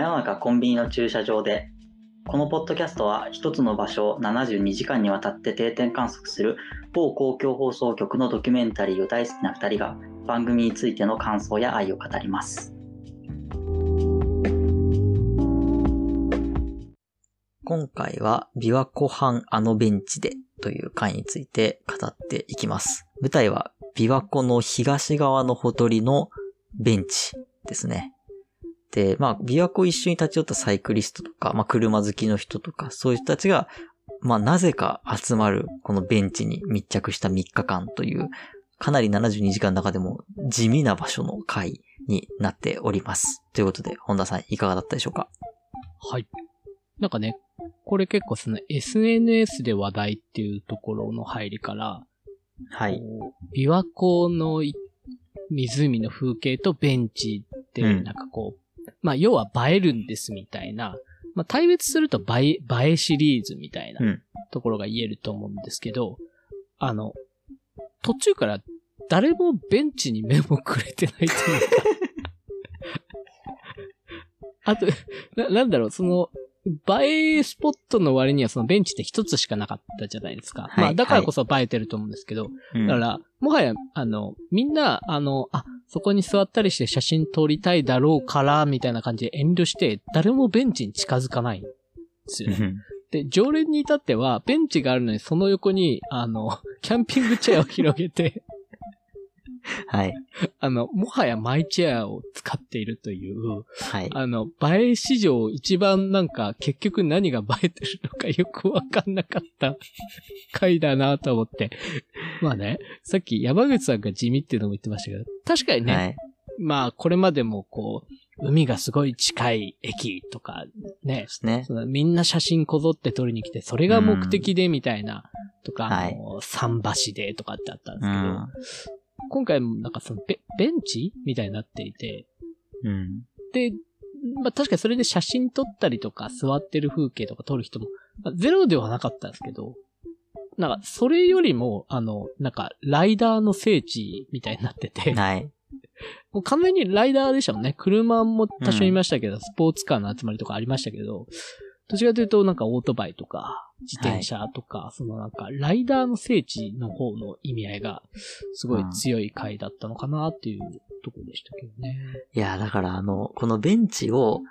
真夜中コンビニの駐車場でこのポッドキャストは一つの場所を72時間にわたって定点観測する某公共放送局のドキュメンタリーを大好きな2人が番組についての感想や愛を語ります今回は琵琶湖畔あのベンチでという回について語っていきます舞台は琵琶湖の東側のほとりのベンチですね。で、まあ、琵琶湖一緒に立ち寄ったサイクリストとか、まあ、車好きの人とか、そういう人たちが、まあ、なぜか集まる、このベンチに密着した3日間という、かなり72時間の中でも地味な場所の回になっております。ということで、本田さんいかがだったでしょうか？はい。なんかね、これ結構その SNS で話題っていうところの入りから、はい。琵琶湖の湖の風景とベンチって、なんかこう、うん、まあ要は映えるんですみたいな、まあ対別すると映え、映えシリーズみたいなところが言えると思うんですけど、うん、あの、途中から誰もベンチに目もくれてないというか。あと、な、なんだろう、その、映えスポットの割にはそのベンチって一つしかなかったじゃないですか。はい、まあだからこそ映えてると思うんですけど、はい、だから、もはや、あの、みんな、あの、あ、そこに座ったりして写真撮りたいだろうから、みたいな感じで遠慮して、誰もベンチに近づかないんですよね。で、常連に至っては、ベンチがあるのにその横に、あの、キャンピングチェアを広げて はい。あの、もはやマイチェアを使っているという、はい。あの、映え史上一番なんか結局何が映えてるのかよくわかんなかった 回だなと思って。まあね、さっき山口さんが地味っていうのも言ってましたけど、確かにね、はい、まあこれまでもこう、海がすごい近い駅とかね、ねみんな写真こぞって撮りに来て、それが目的でみたいな、とか、はい、桟橋でとかってあったんですけど、今回もなんかそのベベンチみたいになっていて、うん。で、まあ確かにそれで写真撮ったりとか座ってる風景とか撮る人も、まあ、ゼロではなかったんですけど、なんかそれよりも、あの、なんかライダーの聖地みたいになってて、はい。もう完全にライダーでしたもんね。車も多少いましたけど、うん、スポーツカーの集まりとかありましたけど、どちらかというとなんかオートバイとか、自転車とか、はい、そのなんか、ライダーの聖地の方の意味合いが、すごい強い回だったのかなっていうところでしたけどね。いや、だからあの、このベンチを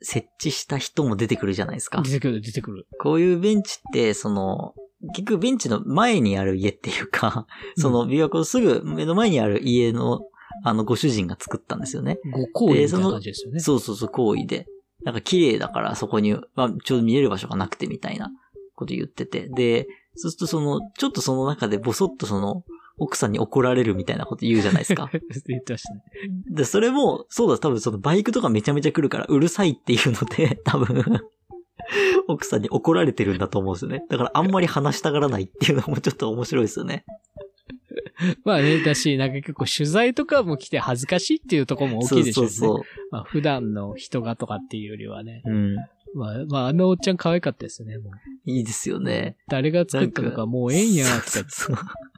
設置した人も出てくるじゃないですか。出てくる、出てくる。こういうベンチって、その、結局ベンチの前にある家っていうか、その琵琶湖すぐ目の前にある家の、あの、ご主人が作ったんですよね。ご行為みたいな感じですよね。そうそうそう、行為で。なんか綺麗だからそこに、まあ、ちょうど見える場所がなくてみたいなこと言ってて。で、そうするとその、ちょっとその中でボソッとその、奥さんに怒られるみたいなこと言うじゃないですか。言ってましたね。で、それも、そうだ、多分そのバイクとかめちゃめちゃ来るからうるさいっていうので、多分奥さんに怒られてるんだと思うんですよね。だからあんまり話したがらないっていうのもちょっと面白いですよね。まあね、だし、なんか結構取材とかも来て恥ずかしいっていうところも大きいでしょうね。そうそうそうまあ普段の人がとかっていうよりはね。うん。まあ、まあ、あのおっちゃん可愛かったですよね、もう。いいですよね。誰が作ったのかもうええんや、とか言って。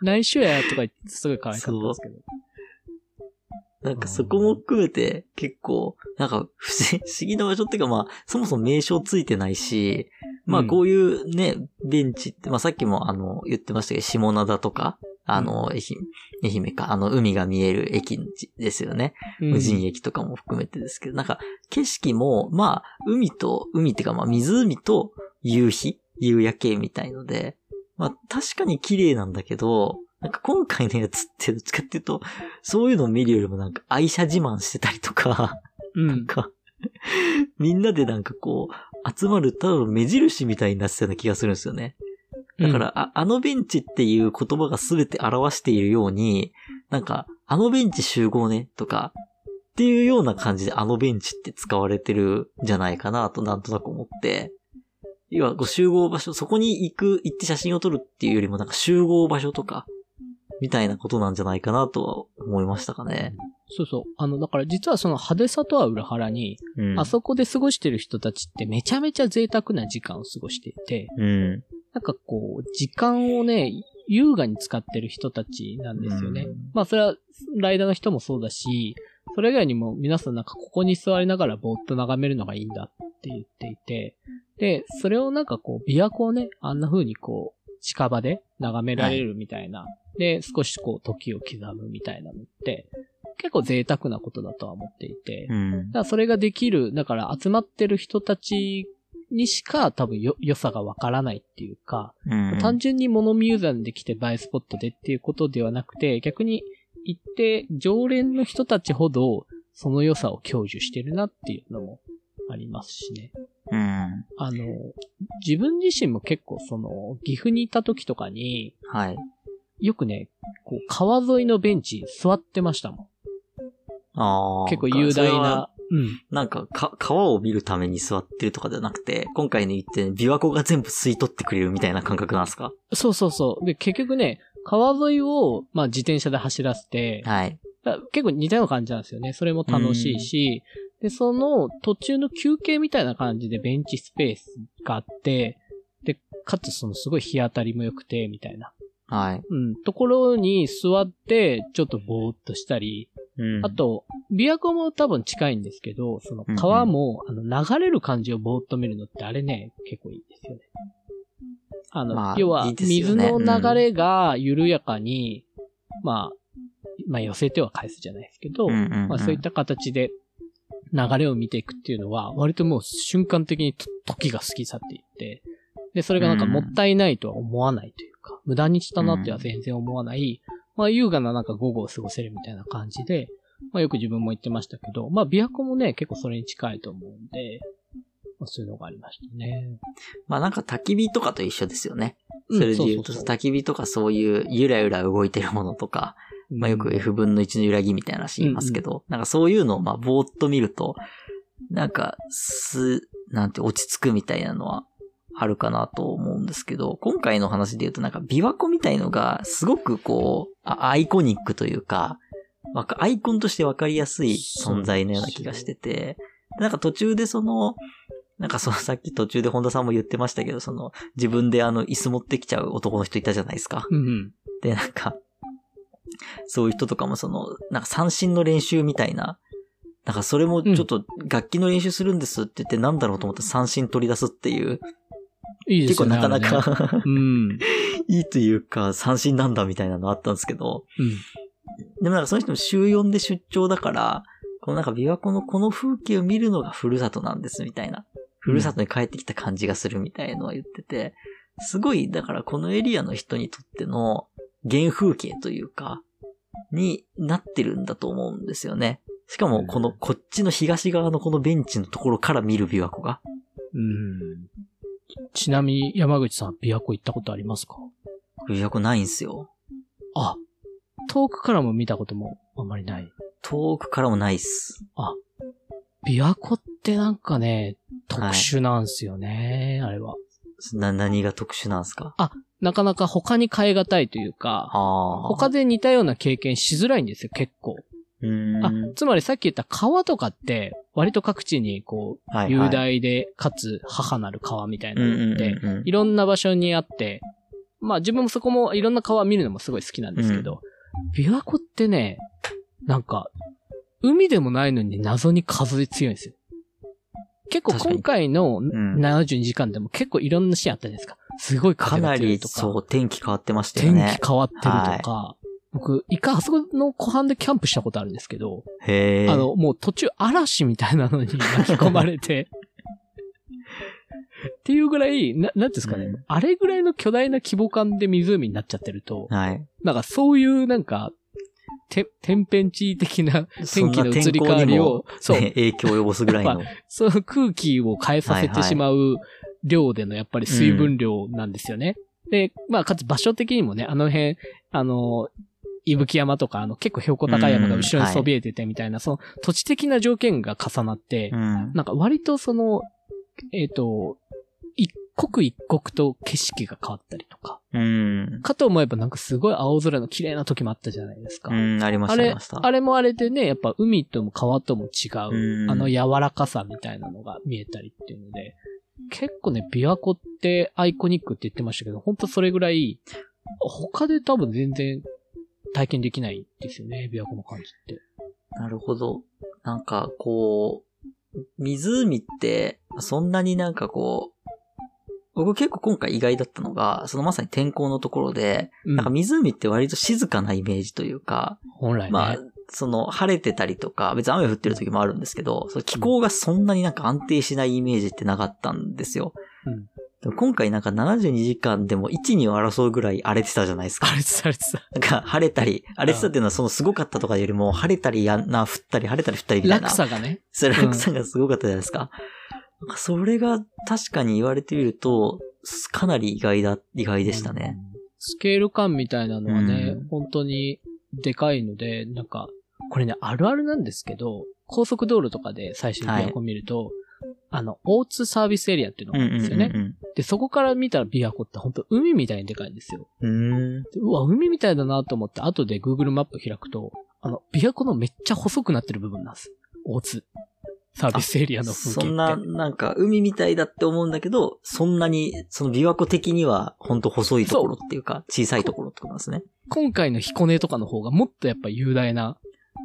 内緒や、とか言ってすごい可愛かったですけど。なんかそこも含めて結構、なんか 不思議な場所っていうかまあ、そもそも名称ついてないし、まあこういうね、ベンチって、まあさっきもあの言ってましたけど、下灘とか、あの、愛媛、愛媛か、あの、海が見える駅ですよね。無人駅とかも含めてですけど、なんか、景色も、まあ、海と、海っていうか、まあ、湖と夕日、夕焼けみたいので、まあ、確かに綺麗なんだけど、なんか今回のやつってどっちかっていうと、そういうのを見るよりもなんか愛車自慢してたりとか、うん、なんか、みんなでなんかこう、集まるただの目印みたいになってたような気がするんですよね。だから、うん、あ、あのベンチっていう言葉が全て表しているように、なんか、あのベンチ集合ね、とか、っていうような感じであのベンチって使われてるんじゃないかなとなんとなく思って、要は、集合場所、そこに行く、行って写真を撮るっていうよりもなんか集合場所とか、みたいなことなんじゃないかなとは思いましたかね。そうそう。あの、だから実はその派手さとは裏腹に、うん、あそこで過ごしてる人たちってめちゃめちゃ贅沢な時間を過ごしていて、うん、なんかこう、時間をね、優雅に使ってる人たちなんですよね。まあそれは、ライダーの人もそうだし、そそれ以外にも皆さんなんかここに座りながらぼーっと眺めるのがいいんだって言っていて、で、それをなんかこう、琵琶湖をね、あんな風にこう、近場で眺められるみたいな、はい、で、少しこう、時を刻むみたいなのって、結構贅沢なことだとは思っていて、うん、だからそれができる、だから集まってる人たちにしか多分よ、良さがわからないっていうか、うん、単純にモノミューザーで来て映えスポットでっていうことではなくて、逆に行って常連の人たちほどその良さを享受してるなっていうのもありますしね。うん。あの、自分自身も結構その、岐阜にいた時とかに、はい。よくね、こう、川沿いのベンチ座ってましたもん。ああ。結構雄大な。うん。なんか、か、川を見るために座ってるとかではなくて、今回の言って、琵琶湖が全部吸い取ってくれるみたいな感覚なんですか？そうそうそう。で、結局ね、川沿いを、まあ自転車で走らせて、はい。結構似たような感じなんですよね。それも楽しいし、で、その途中の休憩みたいな感じでベンチスペースがあって、で、かつそのすごい日当たりも良くて、みたいな。はい。うん。ところに座って、ちょっとぼーっとしたり、うん、あと、琵琶湖も多分近いんですけど、その川も、うんうん、あの、流れる感じをぼーっと見るのってあれね、結構いいですよね。あの、まあ、要は、水の流れが緩やかに、うん、まあ、まあ寄せては返すじゃないですけど、うんうんうん、まあそういった形で流れを見ていくっていうのは、割ともう瞬間的に時が過ぎ去っていって、で、それがなんかもったいないとは思わないというか、無駄にしたなっては全然思わない、まあ優雅ななんか午後を過ごせるみたいな感じで、まあよく自分も言ってましたけど、まあ琵琶湖もね、結構それに近いと思うんで、まあ、そういうのがありましたね。まあなんか焚き火とかと一緒ですよね。それで言うと、焚き火とかそういうゆらゆら動いてるものとか、まあよく F 分の1の揺らぎみたいな話言いますけど、うんうん、なんかそういうのをまあぼーっと見ると、なんか、す、なんて落ち着くみたいなのはあるかなと思うんですけど、今回の話で言うとなんか琵琶湖みたいのがすごくこう、アイコニックというか、アイコンとしてわかりやすい存在のような気がしてて、なんか途中でその、なんかそのさっき途中で本田さんも言ってましたけど、その自分であの椅子持ってきちゃう男の人いたじゃないですか。うんうん、で、なんか、そういう人とかもその、なんか三振の練習みたいな、なんかそれもちょっと楽器の練習するんですって言ってなんだろうと思って三振取り出すっていう。いいですね。結構なかなか、ね、うん、いいというか三振なんだみたいなのあったんですけど、うん、でもなんかその人も週4で出張だから、このなんか琵琶湖のこの風景を見るのがふるさとなんですみたいな。ふるさとに帰ってきた感じがするみたいなのは言ってて、すごい、だからこのエリアの人にとっての原風景というか、になってるんだと思うんですよね。しかも、この、こっちの東側のこのベンチのところから見る琵琶湖が。うん。ちなみに、山口さん、琵琶湖行ったことありますか？琵琶湖ないんすよ。あ、遠くからも見たこともあんまりない。遠くからもないっす。あ、琵琶湖ってなんかね、特殊なんすよね、はい、あれは。な、何が特殊なんすか？あ、なかなか他に変え難いというか、他で似たような経験しづらいんですよ、結構。あ、つまりさっき言った川とかって、割と各地にこう、はいはい、雄大で、かつ母なる川みたいなのって、いろんな場所にあって、まあ自分もそこもいろんな川見るのもすごい好きなんですけど、うん、琵琶湖ってね、なんか、海でもないのに謎に風強いんですよ。結構今回の72時間でも結構いろんなシーンあったじゃないですか。すごい風が強いとか。かなりそう、天気変わってましたよね。天気変わってるとか。はい、僕、一回あそこの湖畔でキャンプしたことあるんですけど。へあの、もう途中嵐みたいなのに巻き込まれて。っていうぐらい、な、なんですかね、うん、あれぐらいの巨大な規模感で湖になっちゃってると、はい。なんかそういうなんか、て、天変地異的な天気の移り変わりを、そう。影響を及ぼすぐらいの。その空気を変えさせてしまう量でのやっぱり水分量なんですよね。うん、で、まあ、かつ場所的にもね、あの辺、あの、伊吹山とか、あの、結構標高高い山が後ろにそびえててみたいな、その土地的な条件が重なって、うん、なんか割とその、えっ、ー、と、一刻一刻と景色が変わったりとか。うん。かと思えばなんかすごい青空の綺麗な時もあったじゃないですか。うん、ありました、あれ、あれもあれでね、やっぱ海とも川とも違う、あの柔らかさみたいなのが見えたりっていうので、結構ね、琵琶湖ってアイコニックって言ってましたけど、本当それぐらい、他で多分全然体験できないですよね、琵琶湖の感じって。なるほど。なんかこう、湖って、そんなになんかこう、僕結構今回意外だったのが、そのまさに天候のところで、うんなんか湖って割と静かなイメージというか、本来ね。まあ、その晴れてたりとか、別に雨降ってる時もあるんですけど、その気候がそんなになんか安定しないイメージってなかったんですよ。うんでも今回なんか72時間でも1、2を争うぐらい荒れてたじゃないですかあ。れされてた。なんか晴れたり、荒れてたっていうのはそのすごかったとかよりも、晴れたりやんな、降ったり、晴れたり降ったりみたいな。落差がね。それ落差がすごかったじゃないですか。なんかそれが確かに言われてみると、かなり意外だ、意外でしたね。スケール感みたいなのはね、うん本当にでかいので、なんか、これね、あるあるなんですけど、高速道路とかで最初に琵琶湖見ると、あの、大津サービスエリアっていうのがあるんですよね。うんで、そこから見たら琵琶湖って本当海みたいにでかいんですよ。うんうわ、海みたいだなと思って、後で Google マップ開くと、あの、琵琶湖のめっちゃ細くなってる部分なんです。大津。サービスエリアの風景って。そんな、なんか、海みたいだって思うんだけど、そんなに、その琵琶湖的には、ほんと細いところっていうか、小さいところってことなんですね。今回の彦根とかの方がもっとやっぱ雄大な、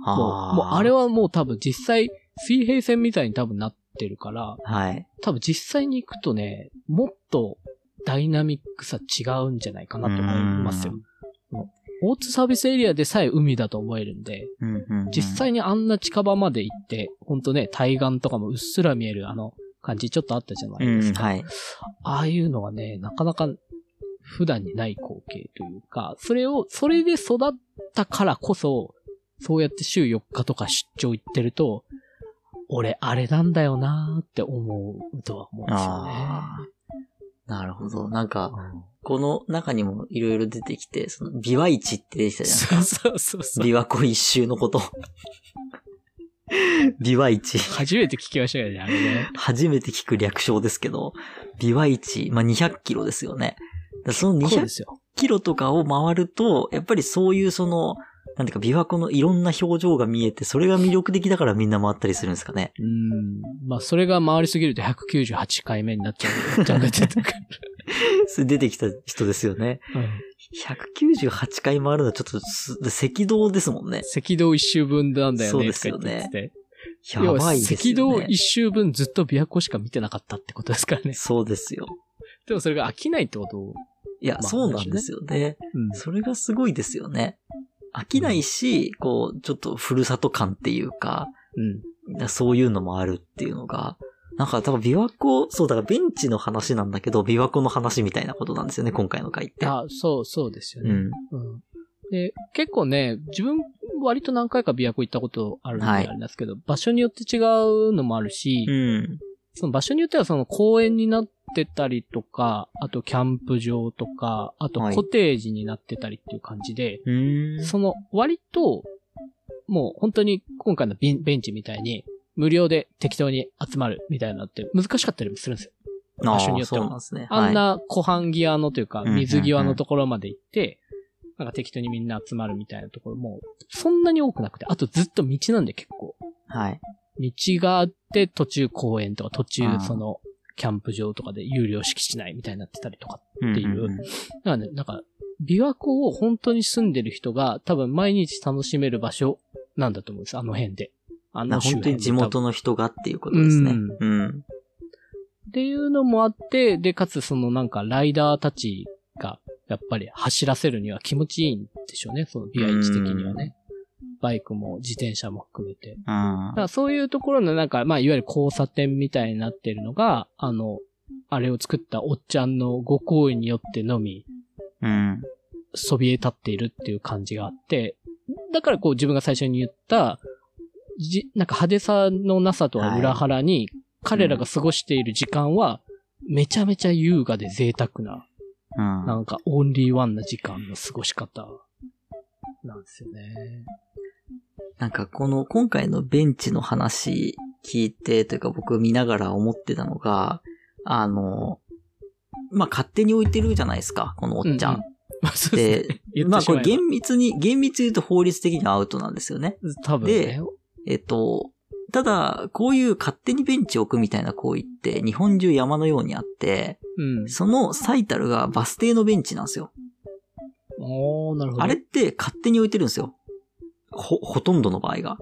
もう、もうあれは、はもう多分実際、水平線みたいに多分なってるから、はい。多分実際に行くとね、もっとダイナミックさ違うんじゃないかなと思いますよ。大津サービスエリアでさえ海だと思えるんで、うんうんうん実際にあんな近場まで行って、ほんとね、対岸とかもうっすら見えるあの感じちょっとあったじゃないですか。うん、はい。ああいうのはね、なかなか普段にない光景というか、それを、それで育ったからこそ、そうやって週4日とか出張行ってると、俺、あれなんだよなーって思うとは思うんですよね。なるほど。なんか、うんこの中にもいろいろ出てきて、その、琵琶市って出てきたじゃないですか。そうそうそう。琵琶湖一周のこと。琵琶市。初めて聞きましたよね、あれね。初めて聞く略称ですけど、琵琶市、まあ、200キロですよね。その200そうですよ。キロとかを回ると、やっぱりそういうその、なんていうか、琵琶湖のいろんな表情が見えて、それが魅力的だからみんな回ったりするんですかね。うん。まあ、それが回りすぎると198回目になっちゃう。ちゃんと出てくる。それ出てきた人ですよね。198回回るのはちょっとす、赤道ですもんね。赤道一周分なんだよね、そうですよね。やばいですよね。赤道一周分ずっと琵琶湖しか見てなかったってことですからね。そうですよ。でもそれが飽きないってことを。いや、まあそうなんですよね。うん。それがすごいですよね。飽きないし、こう、ちょっとふるさと感っていうか、うん。そういうのもあるっていうのが、なんか多分琵琶湖、そうだからベンチの話なんだけど、琵琶湖の話みたいなことなんですよね、今回の回って。あ、そう、そうですよね。うん。うん。で、結構ね、自分、割と何回か琵琶湖行ったことあるんであはいれなんですけど、場所によって違うのもあるし、うん。その場所によってはその公園になってたりとか、あとキャンプ場とか、あとはいコテージになってたりっていう感じで、うーん。その割と、もう本当に今回のベンベンチみたいに、無料で適当に集まるみたいなのって難しかったりもするんですよ。場所によってはあね。あんな湖畔際のというか、水際のところまで行って、なんか適当にみんな集まるみたいなところも、そんなに多くなくて、あとずっと道なんで結構。はい。はい。道があって、途中公園とか、途中うんその、キャンプ場とかで有料敷地内みたいになってたりとか。っていうなんで、なんか、琵琶湖を本当に住んでる人が多分毎日楽しめる場所なんだと思うんです、あの辺で。あの周本当に地元の人がっていうことですね。うんうん。っていうのもあって、で、かつそのなんかライダーたちが、やっぱり走らせるには気持ちいいんでしょうね、そのビア市的にはね。バイクも自転車も含めて。だからそういうところのなんか、まあ、いわゆる交差点みたいになってるのが、あの、あれを作ったおっちゃんのご好意によってのみ、うん。そびえ立っているっていう感じがあって、だからこう自分が最初に言った、じ、なんか派手さのなさとは裏腹に、彼らが過ごしている時間は、めちゃめちゃ優雅で贅沢な、うん。なんかオンリーワンな時間の過ごし方、なんですよね。なんかこの今回のベンチの話聞いてというか僕見ながら思ってたのが、あの、まあ、勝手に置いてるじゃないですか、このおっちゃん。うんまあそうですね。で、まあこれ厳密に、厳密に言うと法律的にはアウトなんですよね。多分ね。えっと、ただ、こういう勝手にベンチを置くみたいな行為って日本中山のようにあって、うん。その最たるがバス停のベンチなんですよ。おー、なるほど。あれって勝手に置いてるんですよ。ほ、ほとんどの場合が。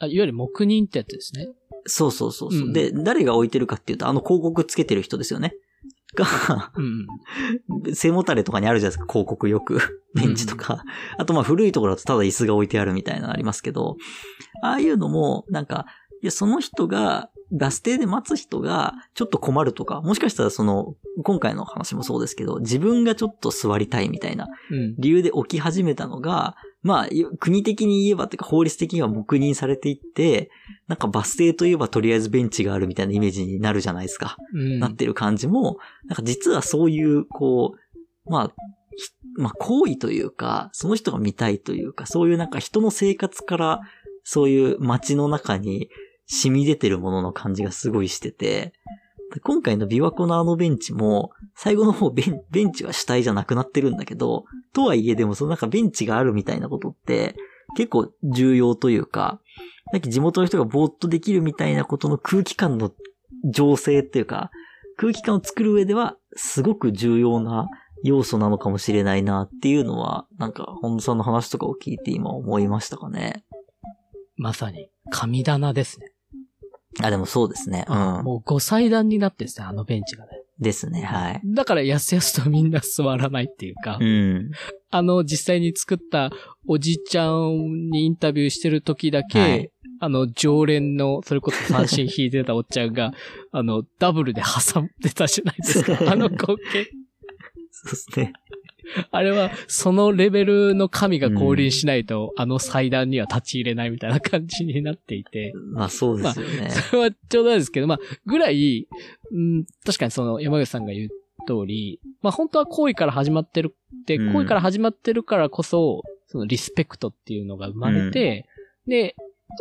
あ、いわゆる黙認ってやつですね。そうそうそうそう、うんで、誰が置いてるかっていうと、あの広告つけてる人ですよね。が、うん。背もたれとかにあるじゃないですか、広告よく。ベンチとか。あとまあ古いところだとただ椅子が置いてあるみたいなのありますけど、ああいうのも、なんか、いや、その人が、バス停で待つ人がちょっと困るとか、もしかしたらその、今回の話もそうですけど、自分がちょっと座りたいみたいなうん。理由で起き始めたのが、まあ、国的に言えばっていうか法律的には黙認されていって、なんかバス停といえばとりあえずベンチがあるみたいなイメージになるじゃないですか。うん。なってる感じも、なんか実はそういう、こう、まあ、ひまあ行為というか、その人が見たいというか、そういうなんか人の生活から、そういう街の中に染み出てるものの感じがすごいしてて、今回の琵琶湖のあのベンチも、最後の方ベンベンチは主体じゃなくなってるんだけど、とはいえでもそのなんかベンチがあるみたいなことって、結構重要というか、さっき地元の人がぼーっとできるみたいなことの空気感の情勢っていうか、空気感を作る上では、すごく重要な要素なのかもしれないなっていうのは、なんか、本田さんの話とかを聞いて今思いましたかね。まさに、神棚ですね。あ、でもそうですね。うん。もう5祭壇になってですね、あのベンチがね。ですね、はい。だから、やすやすとみんな座らないっていうか、うん。あの、実際に作ったおじちゃんにインタビューしてる時だけ、はいあの、常連の、それこそ三振引いてたおっちゃんが、あの、ダブルで挟んでたじゃないですか。あの光景。そうですね。あれは、そのレベルの神が降臨しないと、あの祭壇には立ち入れないみたいな感じになっていて、まあそうですよね。それはちょうどですけど、まあ、ぐらい、うん、確かにその山口さんが言う通り、まあ本当は行為から始まってるって、うん。行為から始まってるからこそ、そのリスペクトっていうのが生まれて、で、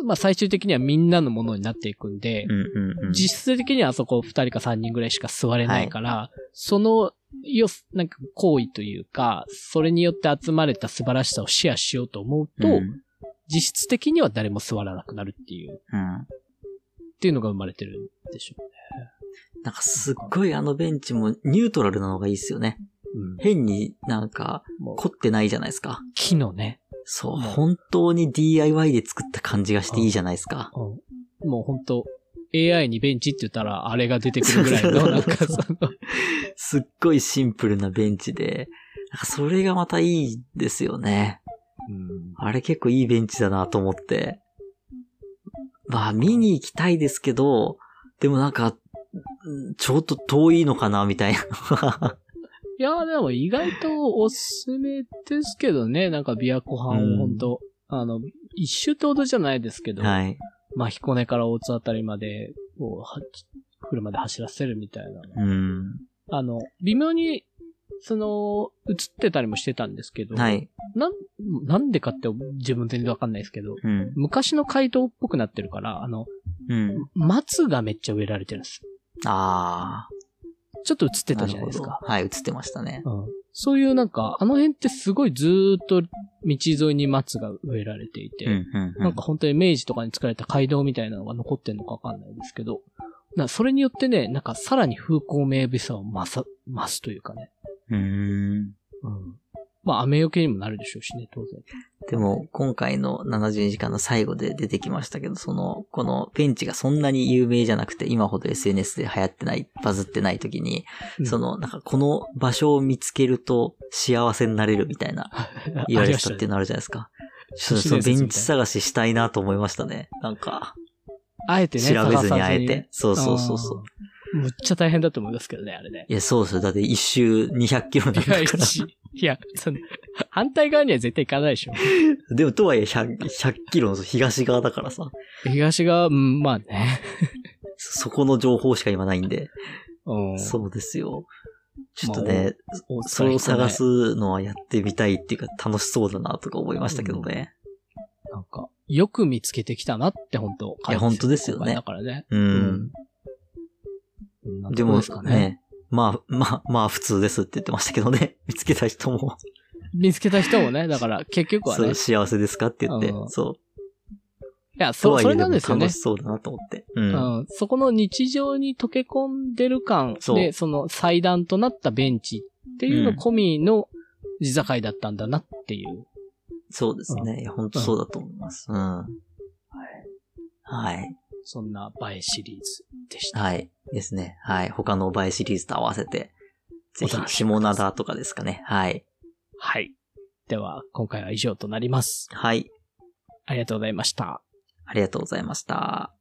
まあ最終的にはみんなのものになっていくんで、うんうんうん。実質的にはあそこ二人か三人ぐらいしか座れないから、その、よ、なんか行為というか、それによって集まれた素晴らしさをシェアしようと思うと、うん実質的には誰も座らなくなるっていう、うん。っていうのが生まれてるんでしょなんかすっごいあのベンチもニュートラルなのがいいですよね。う。うん。変になんか凝ってないじゃないですか。木のね、そう、本当に DIY で作った感じがしていいじゃないですか。うん、もう本当 AI にベンチって言ったらあれが出てくるぐらいの、なんかその、すっごいシンプルなベンチで、なんかそれがまたいいですよね。うんあれ結構いいベンチだなと思って。まあ見に行きたいですけど、でもなんか、うんちょっと遠いのかなみたいな。いや、でも意外とおすすめですけどね、なんか琵琶湖うん畔を本当、あの、一周ってほどじゃないですけど、はい。まあ、彦根から大津あたりまで、こう、は車で走らせるみたいな。うん。あの、微妙に、その、映ってたりもしてたんですけど、はい。なん、なんでかって自分全然わかんないですけど、うん。昔の街道っぽくなってるから、あの、うん。松がめっちゃ植えられてるんです。あちょっと映ってあ。たじゃないですか。はい、映ってましたね。うん。そういうなんか、あの辺ってすごいずーっと道沿いに松が植えられていて、うん、うん、うん。なんか本当に明治とかに作られた街道みたいなのが残ってんのかわかんないですけど、なそれによってね、なんかさらに風光明媚さを増さ、増すというかね。うーん。うん。まあ雨よけにもなるでしょうしね、当然。でも、今回の72時間の最後で出てきましたけど、その、このベンチがそんなに有名じゃなくて、今ほど SNS で流行ってない、バズってない時に、うんその、なんかこの場所を見つけると幸せになれるみたいな 言われてたっていうのあるじゃないですか。ちょっとそのベンチ探ししたいなと思いましたね。なんか、あえてね、調べずにあえて。そうそうそうそう。う。むっちゃ大変だと思いますけどね、あれね。いや、そうですよ。だって一周200キロなんだから。一いや、その、反対側には絶対行かないでしょ。でも、とはいえ100、100キロの東側だからさ。東側、うん、まあね。そこの情報しか今ないんで。うん。そうですよ。ちょっとね、もうそれを探すのはやってみたいっていうか楽しそうだなとか思いましたけどね。なんか、よく見つけてきたなって本当いや本当ですよねだからね。う。。うんででもね。ね、まあ、まあ、まあ普通ですって言ってましたけどね。見つけた人も、見つけた人もね、だから結局はね。そうい幸せですかって言ってう、んそう。や、とそう、それなんですよね楽し。そうだなと思って。う。うんん。そこの日常に溶け込んでる感で、その祭壇となったベンチっていうの込みの地境だったんだなっていう。そうですね。いや本当そうだと思います。うん。はい。そんな映えシリーズでした。はい。ですね。はい。他の映えシリーズと合わせて、ぜひ、下灘とかですかね。はい。はい。では、今回は以上となります。はい。ありがとうございました。ありがとうございました。